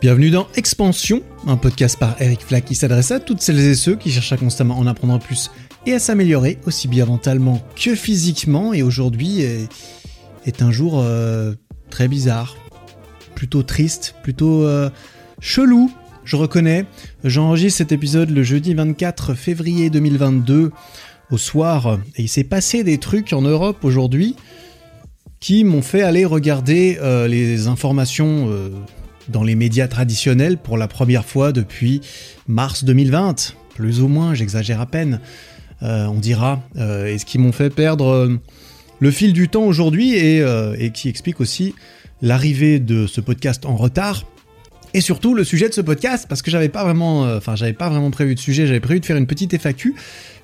Bienvenue dans Expansion, un podcast par Eric Flack qui s'adresse à toutes celles et ceux qui cherchent à constamment en apprendre plus et à s'améliorer aussi bien mentalement que physiquement. Et aujourd'hui est, un jour euh, très bizarre, plutôt triste, plutôt euh, chelou, je reconnais. J'enregistre cet épisode le jeudi 24 février 2022 au soir et il s'est passé des trucs en Europe aujourd'hui qui m'ont fait aller regarder euh, les informations dans les médias traditionnels pour la première fois depuis mars 2020, plus ou moins, j'exagère à peine, euh, on dira, et ce qui m'ont fait perdre le fil du temps aujourd'hui et, qui explique aussi l'arrivée de ce podcast en retard. Et surtout le sujet de ce podcast, parce que j'avais pas vraiment, enfin j'avais pas vraiment prévu de sujet, j'avais prévu de faire une petite FAQ.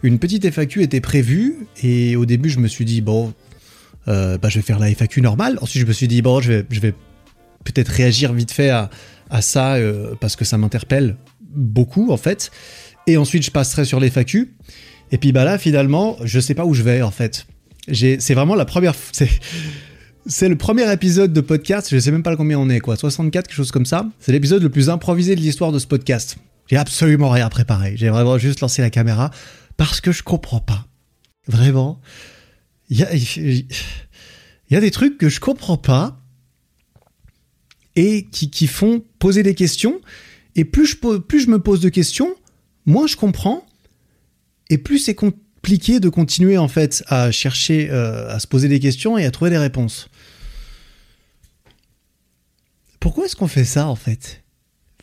Une petite FAQ était prévue et au début je me suis dit bon, euh, bah, je vais faire la FAQ normale. Ensuite, je me suis dit, bon, je vais peut-être réagir vite fait à, à ça euh, parce que ça m'interpelle beaucoup, en fait. Et ensuite, je passerai sur les FAQ. Et puis, bah là, finalement, je sais pas où je vais, en fait. C'est vraiment la première. C'est le premier épisode de podcast, je sais même pas combien on est, quoi, 64, quelque chose comme ça. C'est l'épisode le plus improvisé de l'histoire de ce podcast. J'ai absolument rien préparé. J'ai vraiment juste lancé la caméra parce que je comprends pas. Vraiment il y a, des trucs que je comprends pas et qui, font poser des questions. Et plus je, plus je me pose de questions, moins je comprends. Et plus c'est compliqué de continuer en fait à chercher, euh, à se poser des questions et à trouver des réponses. Pourquoi est-ce qu'on fait ça en fait?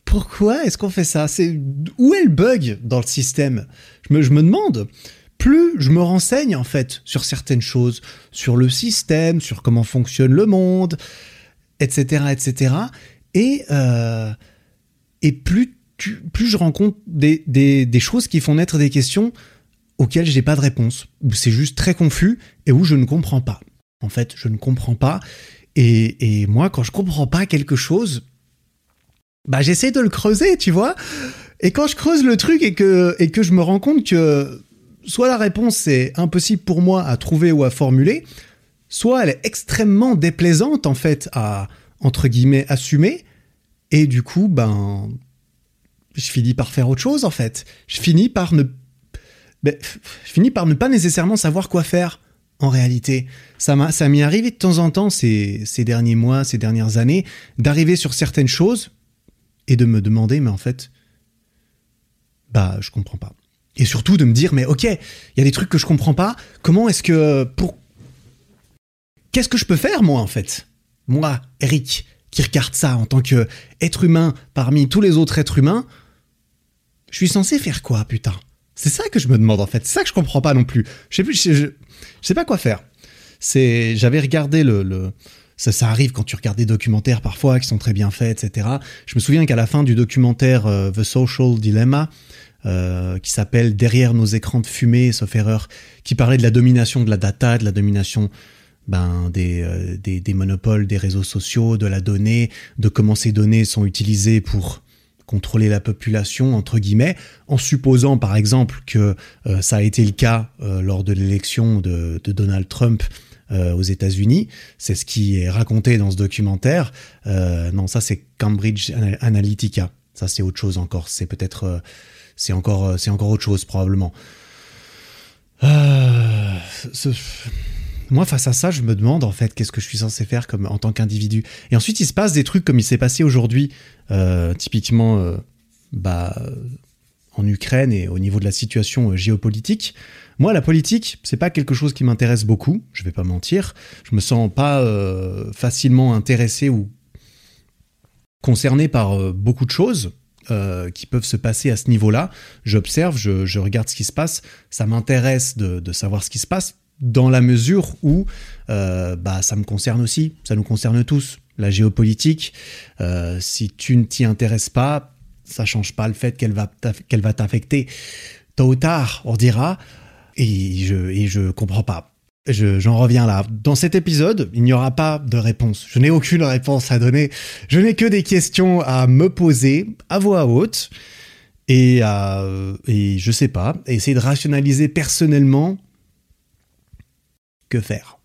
Pourquoi est-ce qu'on fait ça? C'est où est le bug dans le système? Je me, je me demande. Plus je me renseigne en fait sur certaines choses, sur le système, sur comment fonctionne le monde, etc., etc. Et, euh, et plus, plus je rencontre des, des, choses qui font naître des questions auxquelles je n'ai pas de réponse, où c'est juste très confus et où je ne comprends pas. En fait, je ne comprends pas. Et, et moi, quand je comprends pas quelque chose, bah j'essaie de le creuser, tu vois. Et quand je creuse le truc et que, et que je me rends compte que soit la réponse est impossible pour moi à trouver ou à formuler, soit elle est extrêmement déplaisante en fait à entre guillemets assumer, et du coup ben je finis par faire autre chose en fait. Je finis par ne ben, finis par ne pas nécessairement savoir quoi faire en réalité. Ça m'a ça m'y arrivé de temps en temps ces, ces derniers mois, ces dernières années, d'arriver sur certaines choses et de me demander mais en fait bah je comprends pas. Et surtout de me dire, mais ok, il y a des trucs que je comprends pas. Comment est-ce que qu'est-ce que je peux faire moi en fait, moi, Eric, qui regarde ça en tant que être humain parmi tous les autres êtres humains, je suis censé faire quoi, putain? C'est ça que je me demande en fait. C'est ça que je comprends pas non plus. Je sais plus, je, sais pas quoi faire. C'est, j'avais regardé le, ça, arrive quand tu regardes des documentaires parfois qui sont très bien faits, etc. Je me souviens qu'à la fin du documentaire euh, The Social Dilemma, euh, qui s'appelle Derrière nos écrans de fumée, sauf erreur, qui parlait de la domination de la data, de la domination ben, des, euh, des, des, monopoles des réseaux sociaux, de la donnée, de comment ces données sont utilisées pour contrôler la population, entre guillemets, en supposant par exemple que euh, ça a été le cas lors de l'élection de, Donald Trump aux États-Unis. C'est ce qui est raconté dans ce documentaire. non, ça c'est Cambridge Analytica. Ça c'est autre chose encore. C'est peut-être c'est encore, euh, encore autre chose probablement. Euh, moi, face à ça, je me demande en fait qu'est-ce que je suis censé faire comme en tant qu'individu. Et ensuite, il se passe des trucs comme il s'est passé aujourd'hui, euh, typiquement, bah, en Ukraine et au niveau de la situation géopolitique. Moi, la politique, c'est pas quelque chose qui m'intéresse beaucoup. Je vais pas mentir. Je me sens pas facilement intéressé ou concerné par beaucoup de choses. Euh, qui peuvent se passer à ce niveau-là. J'observe, je, regarde ce qui se passe. Ça m'intéresse de, savoir ce qui se passe dans la mesure où euh, bah, ça me concerne aussi, ça nous concerne tous. La géopolitique, euh, si tu ne t'y intéresses pas, ça change pas le fait qu'elle va qu'elle va t'affecter tôt ou tard, on dira. Et je et je comprends pas j'en reviens là. Dans cet épisode, il n'y aura pas de réponse. Je n'ai aucune réponse à donner. Je n'ai que des questions à me poser à voix haute et à, et je sais pas, essayer de rationaliser personnellement faire,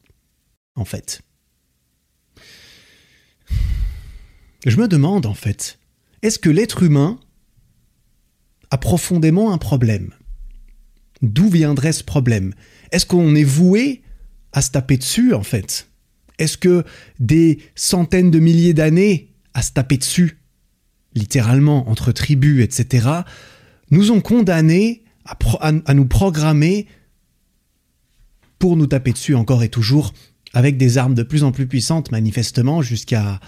en fait. Je me demande, en fait, est-ce que l'être humain a profondément un problème? D'où viendrait ce problème? Est-ce qu'on est voué à se taper dessus, en fait? Est-ce que des centaines de milliers d'années à se taper dessus, littéralement, entre tribus, etc., nous ont condamnés à, nous programmer pour nous taper dessus encore et toujours avec des armes de plus en plus puissantes, manifestement, jusqu'à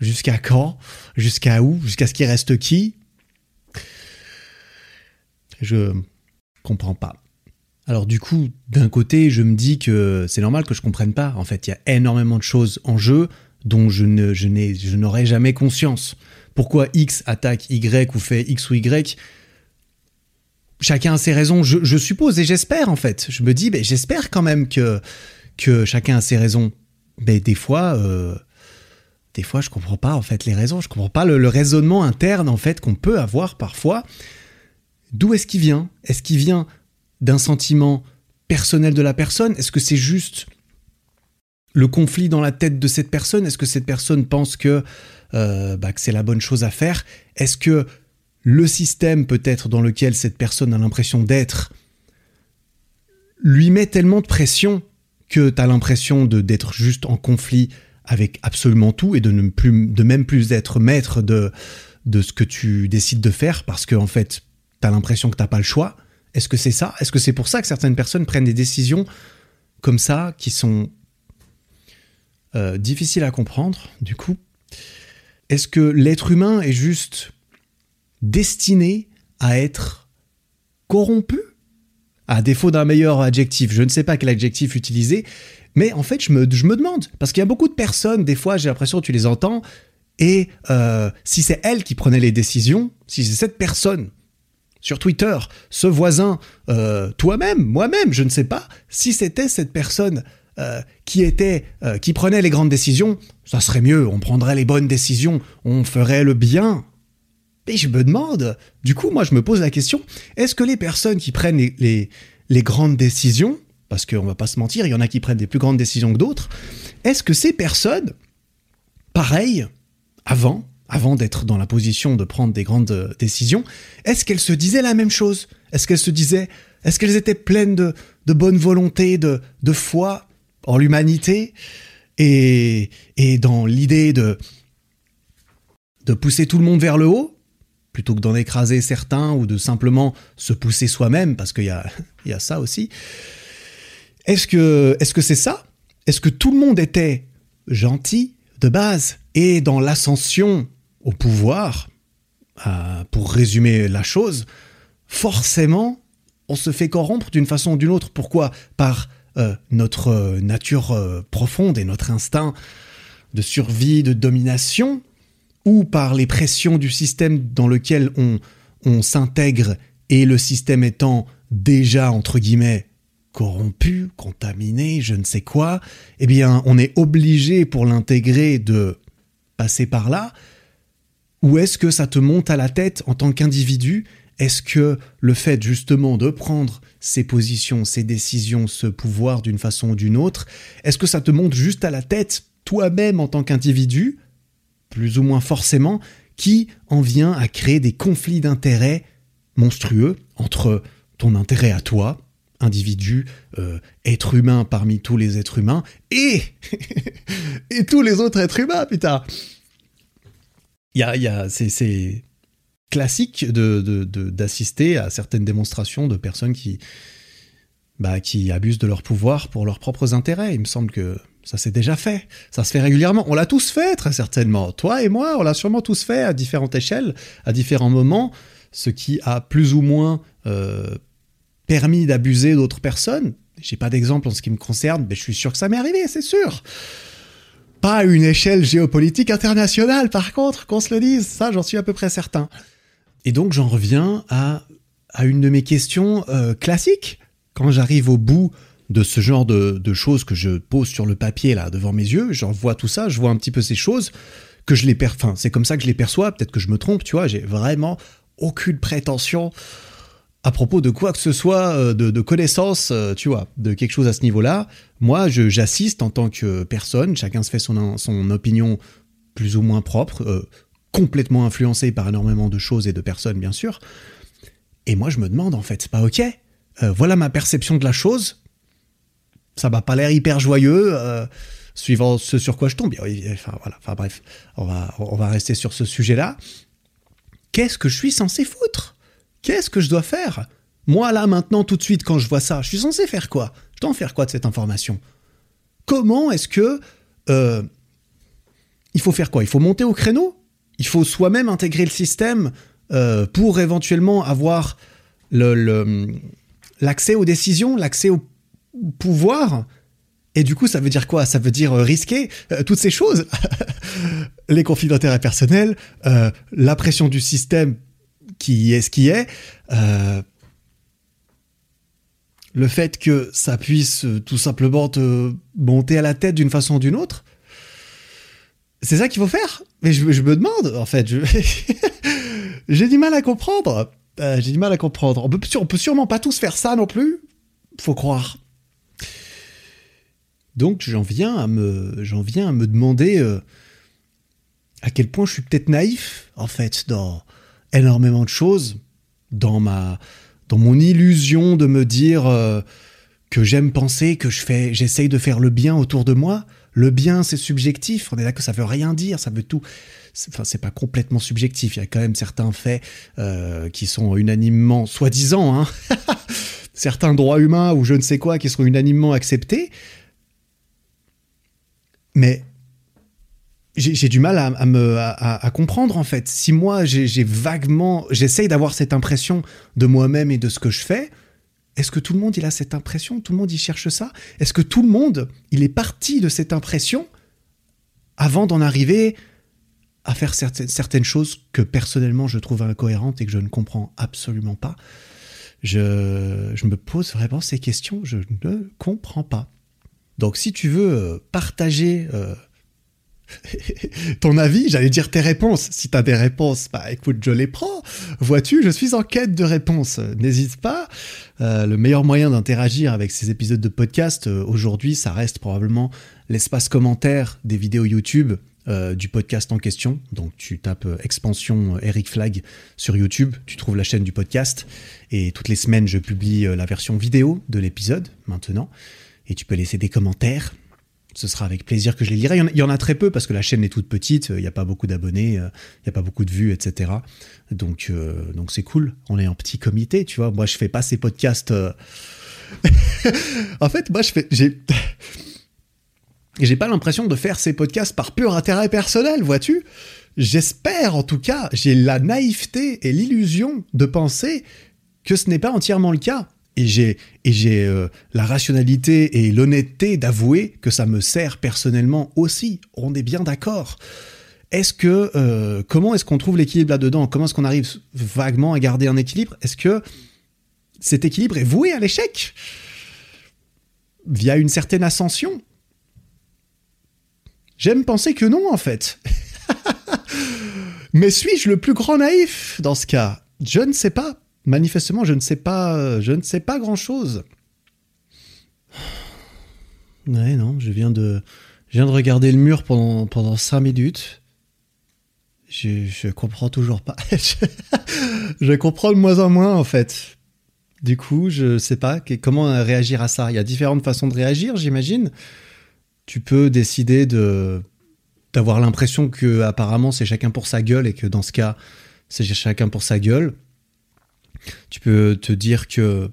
jusqu'à quand? Jusqu'à où? Jusqu'à ce qu'il reste qui? Je comprends pas. Alors du coup, d'un côté, je me dis que c'est normal que je comprenne pas. En fait, il y a énormément de choses en jeu dont je ne je n'ai je n'aurai jamais conscience. Pourquoi X attaque Y ou fait X ou Y? Chacun a ses raisons, je, suppose, et j'espère en fait. Je me dis, ben, j'espère quand même que, que chacun a ses raisons. Mais des fois, euh, des fois, je comprends pas en fait les raisons. Je comprends pas le, raisonnement interne en fait qu'on peut avoir parfois. D'où est-ce qu'il vient? Est-ce qu'il vient d'un sentiment personnel de la personne? Est-ce que c'est juste le conflit dans la tête de cette personne? Est-ce que cette personne pense que, euh, bah, que c'est la bonne chose à faire? Est-ce que le système peut-être dans lequel cette personne a l'impression d'être lui met tellement de pression que tu as l'impression d'être juste en conflit avec absolument tout et de ne plus de même plus être maître de de ce que tu décides de faire parce que en fait tu as l'impression que t'as pas le choix. Est-ce que c'est ça? Est-ce que c'est pour ça que certaines personnes prennent des décisions comme ça qui sont euh, difficiles à comprendre du coup? Est-ce que l'être humain est juste destiné à être corrompu À défaut d'un meilleur adjectif, je ne sais pas quel adjectif utiliser, mais en fait, je me, je me demande, parce qu'il y a beaucoup de personnes, des fois, j'ai l'impression que tu les entends, et euh, si c'est elle qui prenait les décisions, si c'est cette personne sur Twitter, ce voisin, euh, toi-même, moi-même, je ne sais pas, si c'était cette personne euh, qui était, qui prenait les grandes décisions, ça serait mieux, on prendrait les bonnes décisions, on ferait le bien, et je me demande, du coup, moi, je me pose la question, est-ce que les personnes qui prennent les, les, grandes décisions, parce qu'on va pas se mentir, il y en a qui prennent des plus grandes décisions que d'autres, est-ce que ces personnes, pareil, avant, avant d'être dans la position de prendre des grandes décisions, est-ce qu'elles se disaient la même chose? Est-ce qu'elles se disaient, est-ce qu'elles étaient pleines de, de bonne volonté, de, de foi en l'humanité? Et, et dans l'idée de, de pousser tout le monde vers le haut plutôt que d'en écraser certains ou de simplement se pousser soi-même, parce qu'il y a, y a ça aussi. Est-ce que c'est ça? Est-ce que tout le monde était gentil de base et dans l'ascension au pouvoir, euh, pour résumer la chose, forcément, on se fait corrompre d'une façon ou d'une autre. Pourquoi? Par euh, notre nature euh, profonde et notre instinct de survie, de domination, ou par les pressions du système dans lequel on, on s'intègre et le système étant déjà, entre guillemets, corrompu, contaminé, je ne sais quoi, eh bien, on est obligé pour l'intégrer de passer par là. Ou est-ce que ça te monte à la tête en tant qu'individu? Est-ce que le fait justement de prendre ces positions, ces décisions, ce pouvoir d'une façon ou d'une autre, est-ce que ça te monte juste à la tête toi-même en tant qu'individu? Plus ou moins forcément, qui en vient à créer des conflits d'intérêts monstrueux entre ton intérêt à toi, individu, euh, être humain parmi tous les êtres humains, et, et tous les autres êtres humains, putain. Y a, y a, c'est classique d'assister de, de, à certaines démonstrations de personnes qui, bah, qui abusent de leur pouvoir pour leurs propres intérêts. Il me semble que ça s'est déjà fait. Ça se fait régulièrement. On l'a tous fait, très certainement. Toi et moi, on l'a sûrement tous fait à différentes échelles, à différents moments, ce qui a plus ou moins euh, permis d'abuser d'autres personnes. J'ai pas d'exemple en ce qui me concerne, mais je suis sûr que ça m'est arrivé, c'est sûr. Pas à une échelle géopolitique internationale, par contre, qu'on se le dise. Ça, j'en suis à peu près certain. Et donc, j'en reviens à, à une de mes questions euh, classiques. Quand j'arrive au bout de ce genre de, choses que je pose sur le papier là devant mes yeux, j'en vois tout ça, je vois un petit peu ces choses que je les per... enfin c'est comme ça que je les perçois, peut-être que je me trompe, tu vois, j'ai vraiment aucune prétention à propos de quoi que ce soit, euh, de, connaissance, euh, tu vois, de quelque chose à ce niveau-là. Moi, j'assiste en tant que personne, chacun se fait son, son opinion plus ou moins propre, euh, complètement influencé par énormément de choses et de personnes, bien sûr. Et moi, je me demande, en fait, c'est pas ok. Voilà ma perception de la chose. Ça m'a pas l'air hyper joyeux, euh, suivant ce sur quoi je tombe. Enfin, voilà. Enfin, bref, on va, on va rester sur ce sujet-là. Qu'est-ce que je suis censé foutre? Qu'est-ce que je dois faire? Moi, là, maintenant, tout de suite, quand je vois ça, je suis censé faire quoi? Je dois en faire quoi de cette information? Comment est-ce que... Euh, il faut faire quoi? Il faut monter au créneau? Il faut soi-même intégrer le système euh, pour éventuellement avoir l'accès aux décisions, l'accès au pouvoir. Et du coup, ça veut dire quoi? Ça veut dire euh, risquer euh, toutes ces choses. Les conflits d'intérêts personnels, la pression du système qui est ce qui est, le fait que ça puisse tout simplement te monter à la tête d'une façon ou d'une autre. C'est ça qu'il faut faire Mais je, me demande, en fait. J'ai du mal à comprendre. Euh, j'ai du mal à comprendre. On peut, on peut sûrement pas tous faire ça non plus. Faut croire. Donc j'en viens à me, viens à me demander euh, à quel point je suis peut-être naïf en fait dans énormément de choses, dans ma, dans mon illusion de me dire euh, que j'aime penser que je j'essaye de faire le bien autour de moi. Le bien c'est subjectif. On est là que ça veut rien dire, ça veut tout enfin c'est pas complètement subjectif. Il y a quand même certains faits euh, qui sont unanimement, soi-disant, hein, certains droits humains ou je ne sais quoi qui seront unanimement acceptés. Mais j'ai du mal à, me à, comprendre en fait. Si moi j'ai vaguement, j'essaye d'avoir cette impression de moi-même et de ce que je fais, est-ce que tout le monde a cette impression? Tout le monde y cherche ça? Est-ce que tout le monde il est parti de cette impression avant d'en arriver à faire certaines, choses que personnellement je trouve incohérentes et que je ne comprends absolument pas? Je, je me pose vraiment ces questions, je ne comprends pas. Donc si tu veux euh, partager euh, ton avis, j'allais dire tes réponses. Si tu as des réponses, bah écoute, je les prends. Vois-tu, je suis en quête de réponses. N'hésite pas. Euh, le meilleur moyen d'interagir avec ces épisodes de podcast aujourd'hui, ça reste probablement l'espace commentaire des vidéos YouTube du podcast en question. Donc tu tapes expansion Eric Flag sur YouTube, tu trouves la chaîne du podcast et toutes les semaines je publie la version vidéo de l'épisode maintenant et tu peux laisser des commentaires. Ce sera avec plaisir que je les lirai. Il y en a, très peu parce que la chaîne est toute petite, il n'y a pas beaucoup d'abonnés, il n'y a pas beaucoup de vues, etc. Donc donc c'est cool. On est en petit comité, tu vois. Moi je fais pas ces podcasts. en fait, moi je fais j'ai j'ai pas l'impression de faire ces podcasts par pur intérêt personnel, vois-tu J'espère en tout cas, j'ai la naïveté et l'illusion de penser que ce n'est pas entièrement le cas. Et j'ai euh, la rationalité et l'honnêteté d'avouer que ça me sert personnellement aussi. On est bien d'accord. Est-ce que euh, comment est-ce qu'on trouve l'équilibre là-dedans? Comment est-ce qu'on arrive vaguement à garder un équilibre? Est-ce que cet équilibre est voué à l'échec? Via une certaine ascension? J'aime penser que non, en fait. Mais suis-je le plus grand naïf dans ce cas? Je ne sais pas. Manifestement, je ne sais pas. Je ne sais pas grand-chose. Non, je viens de, je viens de regarder le mur pendant pendant cinq minutes. Je, je comprends toujours pas. je, comprends de moins en moins en fait. Du coup, je sais pas comment réagir à ça. Il y a différentes façons de réagir, j'imagine tu peux décider de d'avoir l'impression que apparemment c'est chacun pour sa gueule et que dans ce cas c'est chacun pour sa gueule. Tu peux te dire que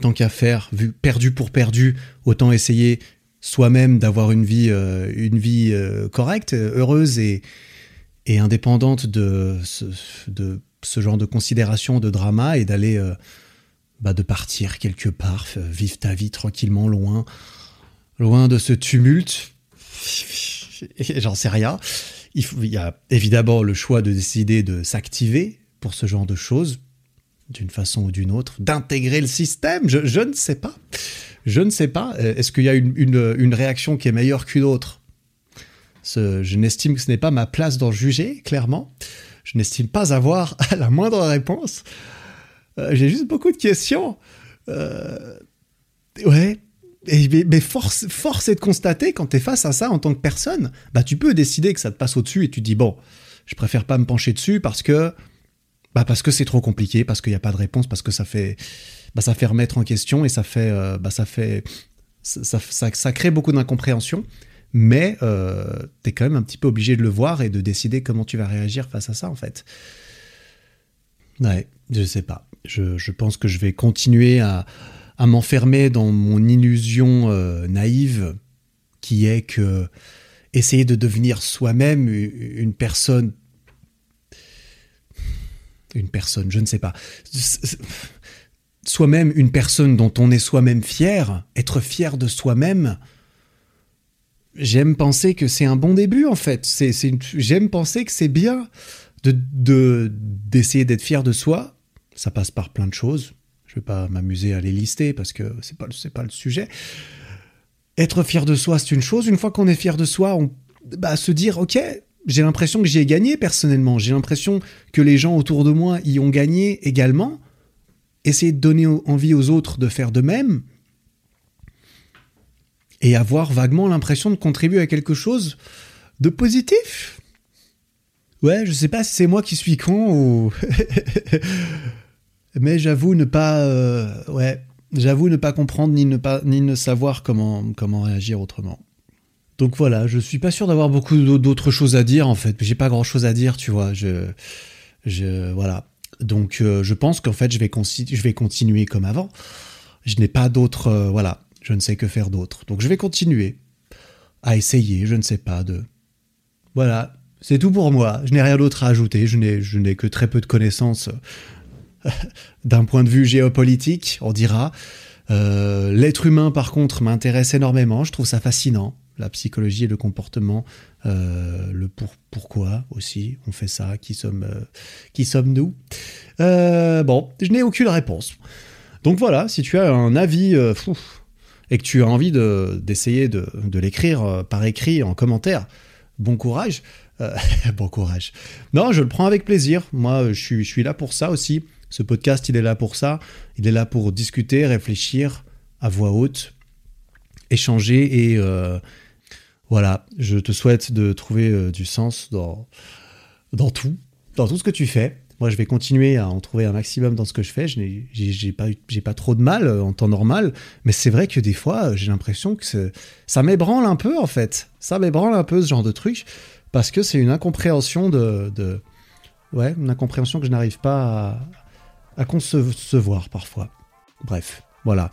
tant qu'à faire, vu perdu pour perdu, autant essayer soi-même d'avoir une vie, euh, une vie euh, correcte, heureuse et, et indépendante de ce, de ce genre de considération, de drama et d'aller, euh, bah, de partir quelque part, vivre ta vie tranquillement, loin, loin de ce tumulte. J'en sais rien. Il, y a évidemment le choix de décider de s'activer pour ce genre de choses, d'une façon ou d'une autre, d'intégrer le système. Je, ne sais pas. Je ne sais pas. Euh, est-ce qu'il y a une, réaction qui est meilleure qu'une autre? Je n'estime que ce n'est pas ma place d'en juger, clairement. Je n'estime pas avoir la moindre réponse. Euh, j'ai juste beaucoup de questions. Euh, ouais, mais force, force est de constater, quand tu es face à ça en tant que personne, bah tu peux décider que ça te passe au-dessus et tu dis, bon, Je préfère pas me pencher dessus parce que bah parce que c'est trop compliqué, parce qu'il n'y a pas de réponse, parce que ça fait bah ça fait remettre en question et ça fait euh, bah ça fait ça, ça, crée beaucoup d'incompréhension. Mais euh, tu es quand même un petit peu obligé de le voir et de décider comment tu vas réagir face à ça en fait. Ouais, je sais pas. Je, je pense que je vais continuer à, à m'enfermer dans mon illusion euh, naïve qui est que essayer de devenir soi-même une personne une personne, je ne sais pas. Soi-même une personne dont on est soi-même fier, être fier de soi-même, j'aime penser que c'est un bon début en fait. C'est, j'aime penser que c'est bien de, d'essayer d'être fier de soi. Ça passe par plein de choses. Je vais pas m'amuser à les lister parce que c'est pas, c'est pas le sujet. Être fier de soi, c'est une chose. Une fois qu'on est fier de soi, on bah, se dire, ok, j'ai l'impression que j'y ai gagné personnellement. J'ai l'impression que les gens autour de moi y ont gagné également. Essayer de donner envie aux autres de faire de même et avoir vaguement l'impression de contribuer à quelque chose de positif. Ouais, je sais pas si c'est moi qui suis con ou. Mais j'avoue ne pas. Euh, ouais, j'avoue ne pas comprendre ni ne, pas, ni ne savoir comment, comment réagir autrement. Donc voilà, je suis pas sûr d'avoir beaucoup d'autres choses à dire en fait. J'ai pas grand chose à dire, tu vois. Je, je voilà. Donc euh, je pense qu'en fait je vais, continuer comme avant. Je n'ai pas d'autres, euh, voilà. Je ne sais que faire d'autre. Donc je vais continuer à essayer. Je ne sais pas de. Voilà, c'est tout pour moi. Je n'ai rien d'autre à ajouter. Je n'ai, que très peu de connaissances d'un point de vue géopolitique, on dira. Euh, l'être humain, par contre, m'intéresse énormément. Je trouve ça fascinant la psychologie et le comportement, euh, le pour, pourquoi aussi on fait ça, qui sommes, euh, qui sommes-nous euh, Bon, je n'ai aucune réponse. Donc voilà, si tu as un avis fou, et que tu as envie d'essayer de, de, l'écrire par écrit en commentaire, bon courage. bon courage. Non, je le prends avec plaisir. Moi, je suis là pour ça aussi. Ce podcast, il est là pour ça. Il est là pour discuter, réfléchir à voix haute, échanger et, voilà, je te souhaite de trouver euh, du sens dans, tout, dans tout ce que tu fais. Moi, je vais continuer à en trouver un maximum dans ce que je fais. Je n'ai pas, trop de mal euh, en temps normal, mais c'est vrai que des fois, euh, j'ai l'impression que ça m'ébranle un peu, en fait. Ça m'ébranle un peu, ce genre de truc, parce que c'est une incompréhension de, Ouais, une incompréhension que je n'arrive pas à concevoir parfois. Bref, voilà.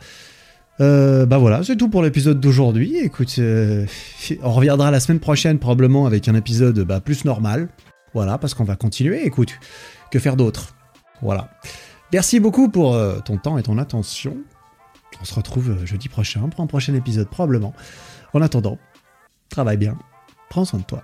Euh, bah voilà, c'est tout pour l'épisode d'aujourd'hui. Écoute, euh, on reviendra la semaine prochaine probablement avec un épisode bah, plus normal. Voilà, parce qu'on va continuer. Écoute, que faire d'autre? Voilà. Merci beaucoup pour euh, ton temps et ton attention. On se retrouve jeudi prochain pour un prochain épisode probablement. En attendant, travaille bien, prends soin de toi.